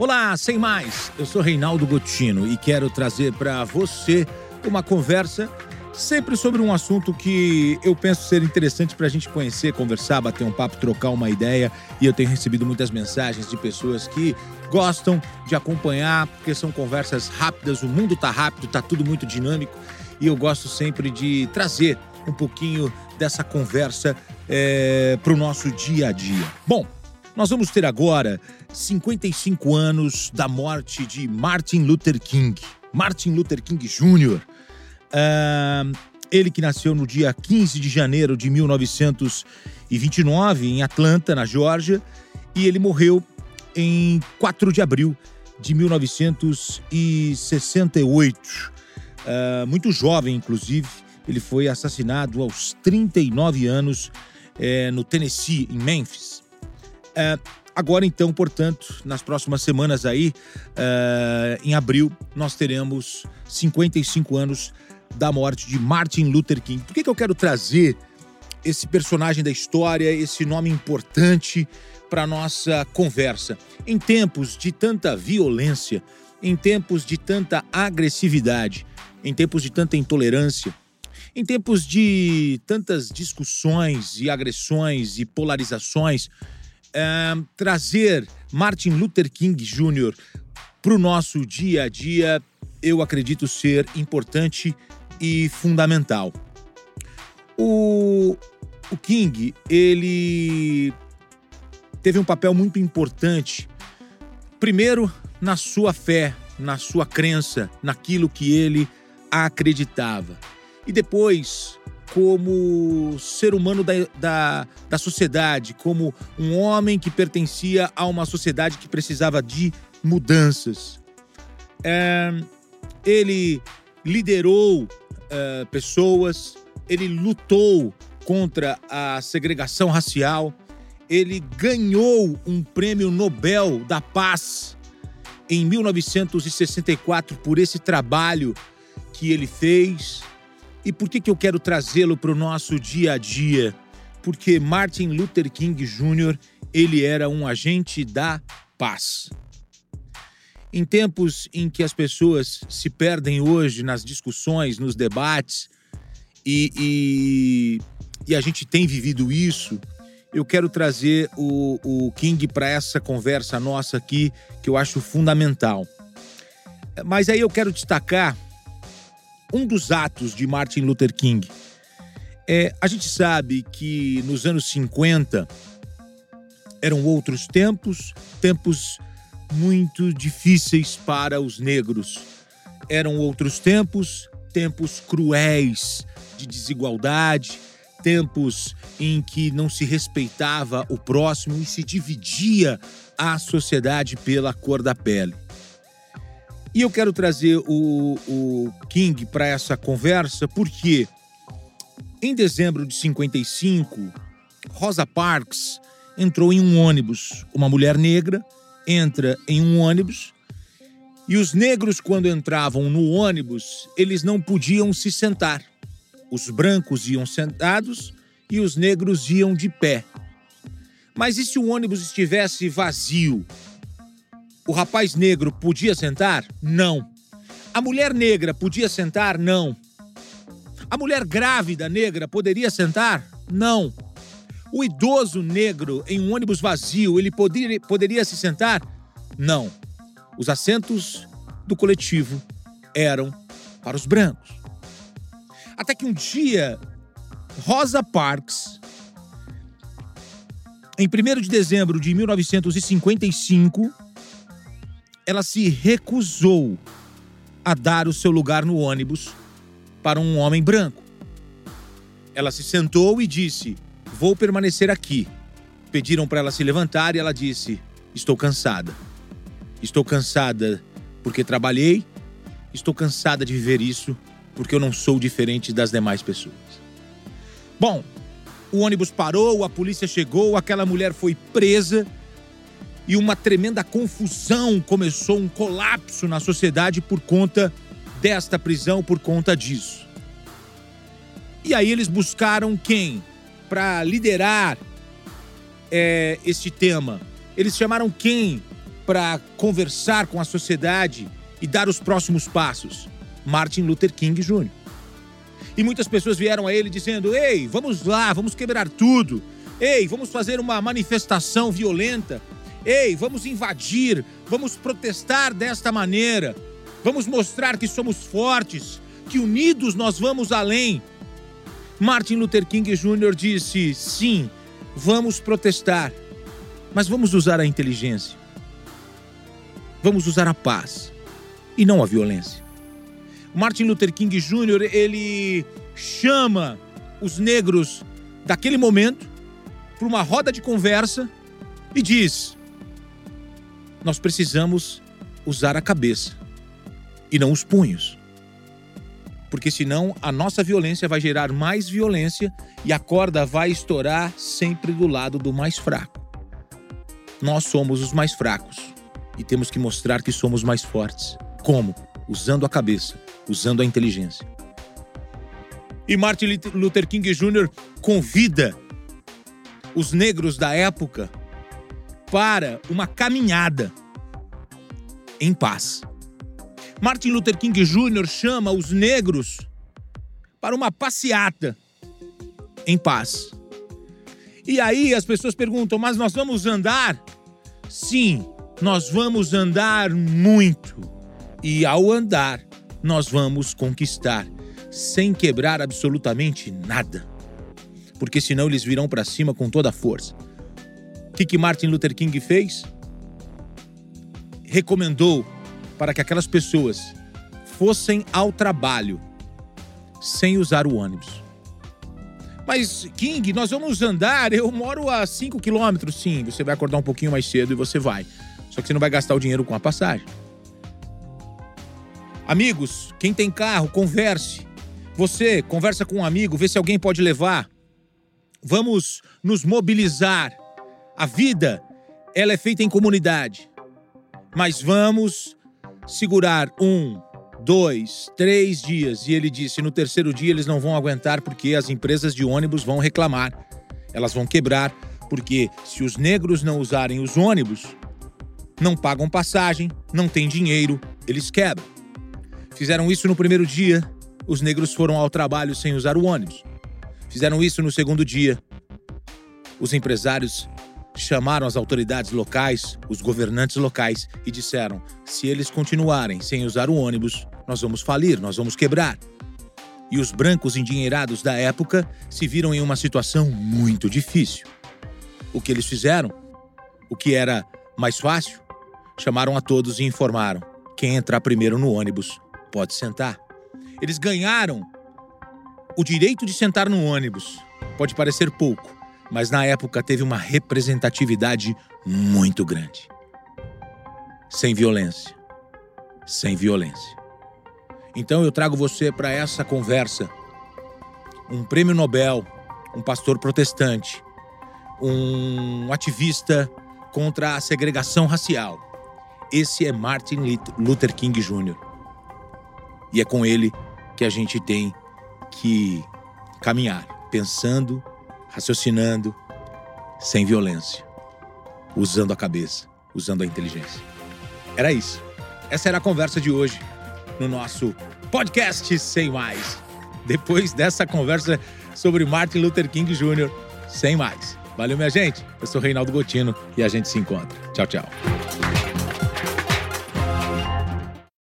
Olá, sem mais. Eu sou Reinaldo Gotino e quero trazer para você uma conversa sempre sobre um assunto que eu penso ser interessante para a gente conhecer, conversar, bater um papo, trocar uma ideia. E eu tenho recebido muitas mensagens de pessoas que gostam de acompanhar, porque são conversas rápidas. O mundo tá rápido, tá tudo muito dinâmico e eu gosto sempre de trazer um pouquinho dessa conversa é, para o nosso dia a dia. Bom, nós vamos ter agora 55 anos da morte de Martin Luther King. Martin Luther King Jr. Uh, ele que nasceu no dia 15 de janeiro de 1929 em Atlanta, na Geórgia, e ele morreu em 4 de abril de 1968. Uh, muito jovem, inclusive, ele foi assassinado aos 39 anos uh, no Tennessee, em Memphis. Uh, agora, então, portanto, nas próximas semanas aí, em abril, nós teremos 55 anos da morte de Martin Luther King. Por que, que eu quero trazer esse personagem da história, esse nome importante para nossa conversa? Em tempos de tanta violência, em tempos de tanta agressividade, em tempos de tanta intolerância, em tempos de tantas discussões e agressões e polarizações, trazer Martin Luther King Jr. para o nosso dia a dia, eu acredito ser importante e fundamental. O, o King, ele teve um papel muito importante, primeiro na sua fé, na sua crença, naquilo que ele acreditava. E depois, como ser humano da, da, da sociedade, como um homem que pertencia a uma sociedade que precisava de mudanças. É, ele liderou uh, pessoas, ele lutou contra a segregação racial, ele ganhou um prêmio Nobel da Paz em 1964 por esse trabalho que ele fez. E por que, que eu quero trazê-lo para o nosso dia a dia? Porque Martin Luther King Jr. ele era um agente da paz. Em tempos em que as pessoas se perdem hoje nas discussões, nos debates, e, e, e a gente tem vivido isso, eu quero trazer o, o King para essa conversa nossa aqui, que eu acho fundamental. Mas aí eu quero destacar um dos atos de Martin Luther King. É, a gente sabe que nos anos 50 eram outros tempos, tempos muito difíceis para os negros. Eram outros tempos, tempos cruéis de desigualdade, tempos em que não se respeitava o próximo e se dividia a sociedade pela cor da pele. E eu quero trazer o, o King para essa conversa porque em dezembro de 55, Rosa Parks entrou em um ônibus, uma mulher negra entra em um ônibus e os negros, quando entravam no ônibus, eles não podiam se sentar. Os brancos iam sentados e os negros iam de pé. Mas e se o ônibus estivesse vazio? O rapaz negro podia sentar? Não. A mulher negra podia sentar? Não. A mulher grávida negra poderia sentar? Não. O idoso negro em um ônibus vazio, ele poderia, poderia se sentar? Não. Os assentos do coletivo eram para os brancos. Até que um dia, Rosa Parks, em 1 de dezembro de 1955, ela se recusou a dar o seu lugar no ônibus para um homem branco. Ela se sentou e disse: Vou permanecer aqui. Pediram para ela se levantar e ela disse: Estou cansada. Estou cansada porque trabalhei. Estou cansada de viver isso porque eu não sou diferente das demais pessoas. Bom, o ônibus parou, a polícia chegou, aquela mulher foi presa e uma tremenda confusão começou, um colapso na sociedade por conta desta prisão, por conta disso. E aí eles buscaram quem? para liderar é, este tema. Eles chamaram quem para conversar com a sociedade e dar os próximos passos? Martin Luther King Jr. E muitas pessoas vieram a ele dizendo: Ei, vamos lá, vamos quebrar tudo. Ei, vamos fazer uma manifestação violenta. Ei, vamos invadir, vamos protestar desta maneira. Vamos mostrar que somos fortes, que unidos nós vamos além. Martin Luther King Jr. disse: sim, vamos protestar, mas vamos usar a inteligência. Vamos usar a paz e não a violência. Martin Luther King Jr. ele chama os negros daquele momento para uma roda de conversa e diz: nós precisamos usar a cabeça e não os punhos. Porque senão a nossa violência vai gerar mais violência e a corda vai estourar sempre do lado do mais fraco. Nós somos os mais fracos e temos que mostrar que somos mais fortes. Como? Usando a cabeça, usando a inteligência. E Martin Luther King Jr. convida os negros da época para uma caminhada em paz. Martin Luther King Jr. chama os negros para uma passeata em paz. E aí as pessoas perguntam: mas nós vamos andar? Sim, nós vamos andar muito. E ao andar, nós vamos conquistar, sem quebrar absolutamente nada. Porque senão eles virão para cima com toda a força. O que, que Martin Luther King fez? Recomendou para que aquelas pessoas fossem ao trabalho sem usar o ônibus. Mas, King, nós vamos andar. Eu moro a 5 quilômetros, sim. Você vai acordar um pouquinho mais cedo e você vai. Só que você não vai gastar o dinheiro com a passagem. Amigos, quem tem carro, converse. Você conversa com um amigo, vê se alguém pode levar. Vamos nos mobilizar. A vida, ela é feita em comunidade. Mas vamos segurar um, dois, três dias. E ele disse: no terceiro dia eles não vão aguentar porque as empresas de ônibus vão reclamar. Elas vão quebrar, porque se os negros não usarem os ônibus, não pagam passagem, não tem dinheiro, eles quebram. Fizeram isso no primeiro dia, os negros foram ao trabalho sem usar o ônibus. Fizeram isso no segundo dia. Os empresários chamaram as autoridades locais, os governantes locais, e disseram: se eles continuarem sem usar o ônibus, nós vamos falir, nós vamos quebrar. E os brancos endinheirados da época se viram em uma situação muito difícil. O que eles fizeram? O que era mais fácil? Chamaram a todos e informaram: quem entrar primeiro no ônibus pode sentar. Eles ganharam o direito de sentar no ônibus. Pode parecer pouco, mas na época teve uma representatividade muito grande. Sem violência. Sem violência. Então eu trago você para essa conversa. Um prêmio Nobel, um pastor protestante, um ativista contra a segregação racial. Esse é Martin Luther King Jr. E é com ele que a gente tem que caminhar, pensando raciocinando, sem violência, usando a cabeça, usando a inteligência. Era isso. Essa era a conversa de hoje no nosso podcast Sem Mais. Depois dessa conversa sobre Martin Luther King Jr., sem mais. Valeu, minha gente. Eu sou Reinaldo Gotino e a gente se encontra. Tchau, tchau.